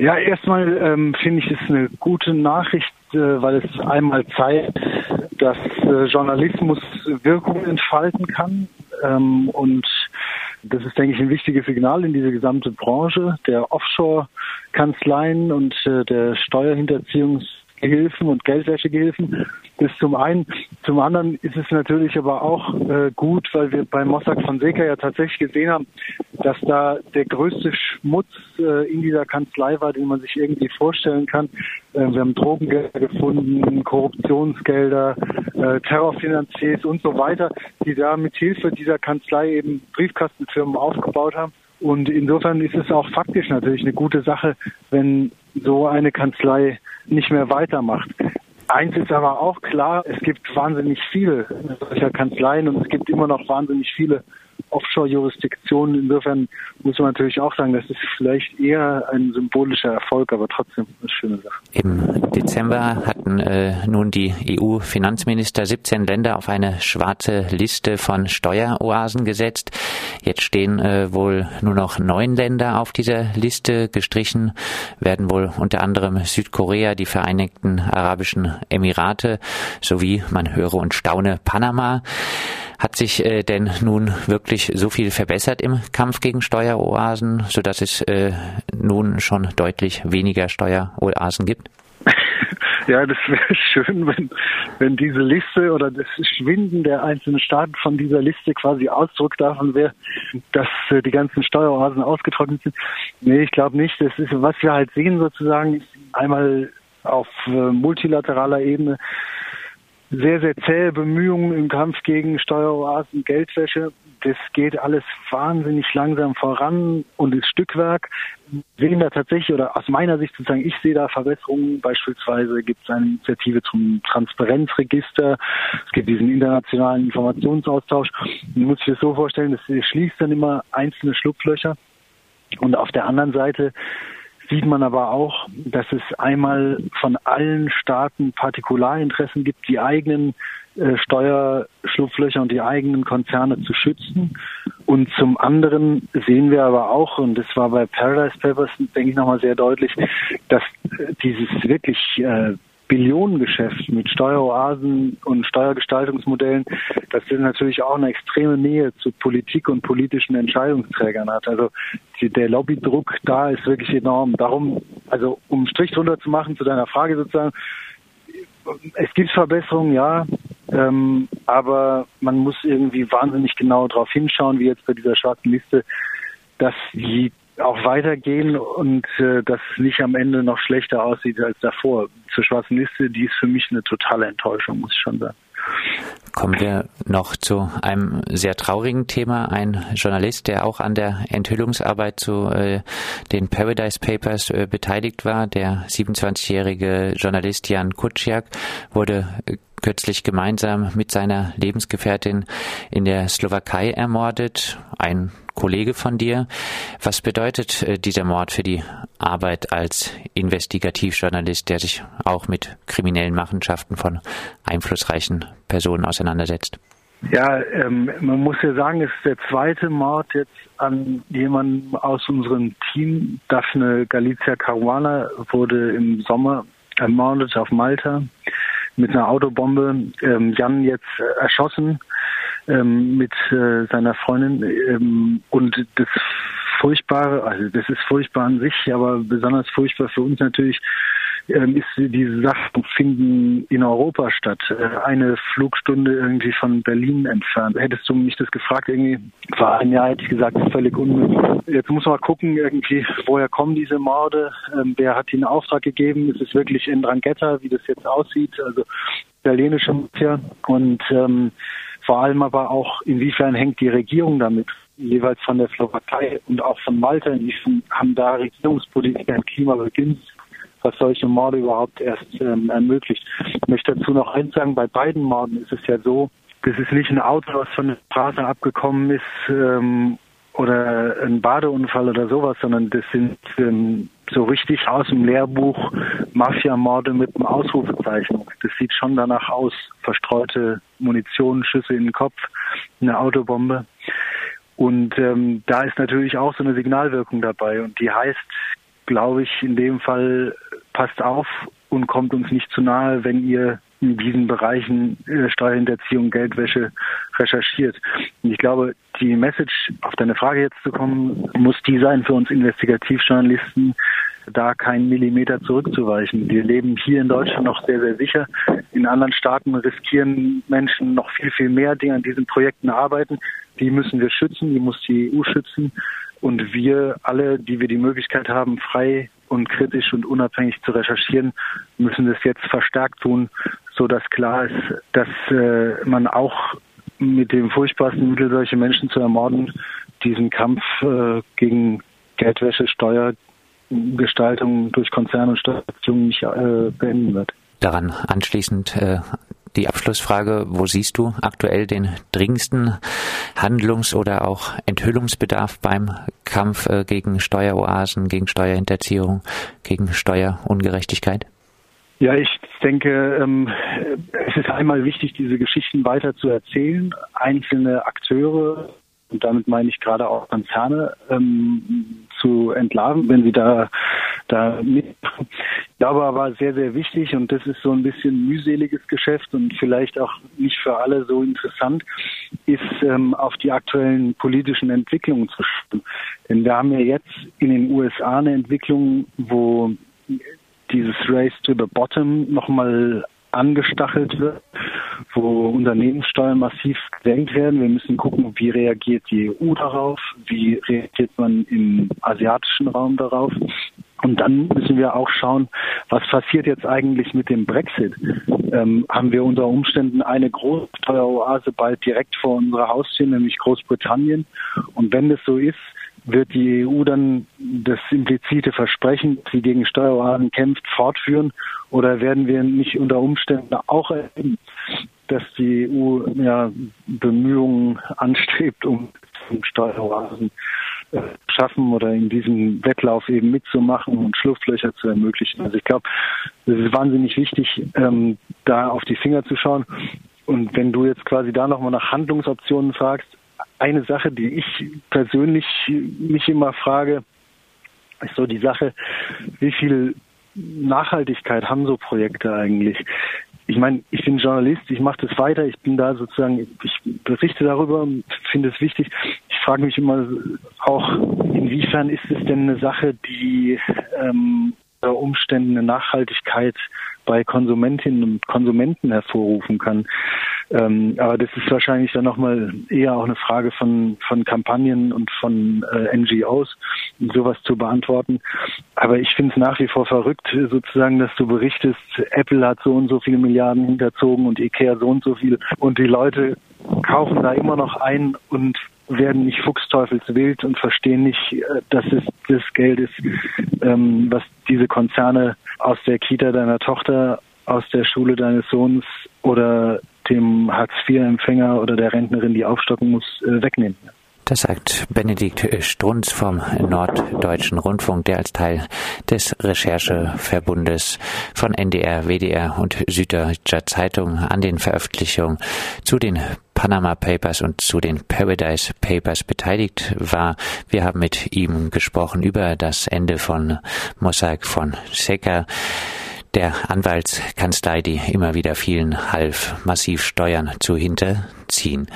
Ja, erstmal ähm, finde ich es eine gute Nachricht, äh, weil es einmal zeigt, dass äh, Journalismus Wirkung entfalten kann. Ähm, und das ist, denke ich, ein wichtiges Signal in diese gesamte Branche der Offshore-Kanzleien und äh, der Steuerhinterziehungs- Gehilfen und Geldwäschegehilfen. Das zum einen. Zum anderen ist es natürlich aber auch äh, gut, weil wir bei Mossack Fonseca ja tatsächlich gesehen haben, dass da der größte Schmutz äh, in dieser Kanzlei war, den man sich irgendwie vorstellen kann. Äh, wir haben Drogengelder gefunden, Korruptionsgelder, äh, Terrorfinanziers und so weiter, die da mit Hilfe dieser Kanzlei eben Briefkastenfirmen aufgebaut haben. Und insofern ist es auch faktisch natürlich eine gute Sache, wenn so eine Kanzlei nicht mehr weitermacht. Eins ist aber auch klar, es gibt wahnsinnig viele solcher Kanzleien und es gibt immer noch wahnsinnig viele Offshore-Jurisdiktionen. Insofern muss man natürlich auch sagen, das ist vielleicht eher ein symbolischer Erfolg, aber trotzdem eine schöne Sache. Im Dezember hatten äh, nun die EU-Finanzminister 17 Länder auf eine schwarze Liste von Steueroasen gesetzt. Jetzt stehen äh, wohl nur noch neun Länder auf dieser Liste. Gestrichen werden wohl unter anderem Südkorea, die Vereinigten Arabischen Emirate sowie, man höre und staune, Panama. Hat sich äh, denn nun wirklich so viel verbessert im Kampf gegen Steueroasen, sodass es äh, nun schon deutlich weniger Steueroasen gibt? Ja, das wäre schön, wenn, wenn diese Liste oder das Schwinden der einzelnen Staaten von dieser Liste quasi Ausdruck davon wäre, dass äh, die ganzen Steueroasen ausgetrocknet sind. Nee, ich glaube nicht. Das ist, was wir halt sehen sozusagen, einmal auf äh, multilateraler Ebene sehr, sehr zähe Bemühungen im Kampf gegen Steueroasen, Geldwäsche. Das geht alles wahnsinnig langsam voran und ist Stückwerk. Sehen da tatsächlich, oder aus meiner Sicht sozusagen, ich sehe da Verbesserungen. Beispielsweise gibt es eine Initiative zum Transparenzregister. Es gibt diesen internationalen Informationsaustausch. Man muss sich das so vorstellen, das schließt dann immer einzelne Schlupflöcher. Und auf der anderen Seite sieht man aber auch, dass es einmal von allen Staaten Partikularinteressen gibt, die eigenen äh, Steuerschlupflöcher und die eigenen Konzerne zu schützen. Und zum anderen sehen wir aber auch, und das war bei Paradise Papers, denke ich, nochmal sehr deutlich, dass äh, dieses wirklich äh, Billionengeschäft mit Steueroasen und Steuergestaltungsmodellen, dass das natürlich auch eine extreme Nähe zu Politik und politischen Entscheidungsträgern hat. Also der Lobbydruck da ist wirklich enorm. Darum, also um Strich drunter zu machen zu deiner Frage sozusagen, es gibt Verbesserungen, ja, ähm, aber man muss irgendwie wahnsinnig genau darauf hinschauen, wie jetzt bei dieser schwarzen Liste, dass die auch weitergehen und äh, dass es nicht am Ende noch schlechter aussieht als davor. Zur schwarzen Liste, die ist für mich eine totale Enttäuschung, muss ich schon sagen. Kommen wir noch zu einem sehr traurigen Thema. Ein Journalist, der auch an der Enthüllungsarbeit zu äh, den Paradise Papers äh, beteiligt war, der 27-jährige Journalist Jan Kuciak, wurde äh, kürzlich gemeinsam mit seiner Lebensgefährtin in der Slowakei ermordet. Ein Kollege von dir. Was bedeutet äh, dieser Mord für die Arbeit als Investigativjournalist, der sich auch mit kriminellen Machenschaften von einflussreichen Personen auseinandersetzt? Ja, ähm, man muss ja sagen, es ist der zweite Mord jetzt an jemandem aus unserem Team. Daphne Galizia Caruana wurde im Sommer ermordet auf Malta mit einer Autobombe. Ähm, Jan jetzt erschossen ähm, mit äh, seiner Freundin ähm, und das Furchtbare, also das ist furchtbar an sich, aber besonders furchtbar für uns natürlich ähm, ist diese Sachen finden in Europa statt. Äh, eine Flugstunde irgendwie von Berlin entfernt. Hättest du mich das gefragt, irgendwie vor einem Jahr hätte ich gesagt, völlig unmöglich. Jetzt muss man gucken, irgendwie, woher kommen diese Morde? Ähm, wer hat ihnen Auftrag gegeben? Ist es wirklich in Drangheta, wie das jetzt aussieht? Also italienische Mafia und ähm, vor allem aber auch, inwiefern hängt die Regierung damit, jeweils von der Slowakei und auch von Malta, inwiefern haben da Regierungspolitiker im Klima beginnt, was solche Morde überhaupt erst ähm, ermöglicht. Ich möchte dazu noch eins sagen, bei beiden Morden ist es ja so, das ist nicht ein Auto, was von der Straße abgekommen ist ähm, oder ein Badeunfall oder sowas, sondern das sind ähm, so richtig aus dem Lehrbuch Mafia-Morde mit einem Ausrufezeichen. Das sieht schon danach aus. Verstreute Munition, Schüsse in den Kopf, eine Autobombe. Und ähm, da ist natürlich auch so eine Signalwirkung dabei. Und die heißt glaube ich, in dem Fall passt auf und kommt uns nicht zu nahe, wenn ihr in diesen Bereichen äh, Steuerhinterziehung, Geldwäsche recherchiert. Und ich glaube, die Message, auf deine Frage jetzt zu kommen, muss die sein für uns Investigativjournalisten, da keinen Millimeter zurückzuweichen. Wir leben hier in Deutschland noch sehr, sehr sicher. In anderen Staaten riskieren Menschen noch viel, viel mehr, die an diesen Projekten arbeiten. Die müssen wir schützen, die muss die EU schützen. Und wir alle, die wir die Möglichkeit haben, frei und kritisch und unabhängig zu recherchieren, müssen das jetzt verstärkt tun, so dass klar ist, dass äh, man auch mit dem furchtbarsten Mittel, solche Menschen zu ermorden, diesen Kampf äh, gegen Geldwäsche, Steuergestaltung durch Konzerne und Steuerbeziehungen nicht äh, beenden wird. Daran anschließend äh, die Abschlussfrage, wo siehst du aktuell den dringendsten Handlungs- oder auch Enthüllungsbedarf beim Kampf äh, gegen Steueroasen, gegen Steuerhinterziehung, gegen Steuerungerechtigkeit? Ja, ich denke, ähm, es ist einmal wichtig, diese Geschichten weiter zu erzählen, einzelne Akteure, und damit meine ich gerade auch Konzerne, ähm, zu entlarven, wenn sie da, da mitmachen. Ich glaube aber sehr, sehr wichtig, und das ist so ein bisschen mühseliges Geschäft und vielleicht auch nicht für alle so interessant, ist ähm, auf die aktuellen politischen Entwicklungen zu schauen. Denn wir haben ja jetzt in den USA eine Entwicklung, wo dieses Race to the Bottom nochmal angestachelt wird, wo Unternehmenssteuern massiv gesenkt werden. Wir müssen gucken, wie reagiert die EU darauf, wie reagiert man im asiatischen Raum darauf. Und dann müssen wir auch schauen, was passiert jetzt eigentlich mit dem Brexit? Ähm, haben wir unter Umständen eine große Steueroase bald direkt vor unserer Haustür, nämlich Großbritannien? Und wenn das so ist, wird die EU dann das implizite Versprechen, dass sie gegen Steueroasen kämpft, fortführen? Oder werden wir nicht unter Umständen auch erleben, dass die EU ja, Bemühungen anstrebt, um Steueroasen äh, schaffen oder in diesem Wettlauf eben mitzumachen und Schlupflöcher zu ermöglichen. Also ich glaube, es ist wahnsinnig wichtig, ähm, da auf die Finger zu schauen. Und wenn du jetzt quasi da nochmal nach Handlungsoptionen fragst, eine Sache, die ich persönlich mich immer frage, ist so die Sache, wie viel Nachhaltigkeit haben so Projekte eigentlich? Ich meine, ich bin Journalist, ich mache das weiter, ich bin da sozusagen, ich berichte darüber, finde es wichtig. Ich frage mich immer auch, inwiefern ist es denn eine Sache, die ähm, Umständen eine Nachhaltigkeit bei Konsumentinnen und Konsumenten hervorrufen kann. Ähm, aber das ist wahrscheinlich dann nochmal eher auch eine Frage von, von Kampagnen und von äh, NGOs, sowas zu beantworten. Aber ich finde es nach wie vor verrückt, sozusagen, dass du berichtest, Apple hat so und so viele Milliarden hinterzogen und Ikea so und so viel und die Leute kaufen da immer noch ein und werden nicht fuchsteufelswild und verstehen nicht, äh, dass es das Geld ist, ähm, was diese Konzerne aus der Kita deiner Tochter, aus der Schule deines Sohns oder dem Hartz-IV-Empfänger oder der Rentnerin, die aufstocken muss, äh, wegnehmen. Das sagt Benedikt Strunz vom Norddeutschen Rundfunk, der als Teil des Rechercheverbundes von NDR, WDR und Süddeutscher Zeitung an den Veröffentlichungen zu den Panama Papers und zu den Paradise Papers beteiligt war. Wir haben mit ihm gesprochen über das Ende von Mossack von Seca der Anwaltskanzlei, die immer wieder vielen half, massiv Steuern zu hinterziehen.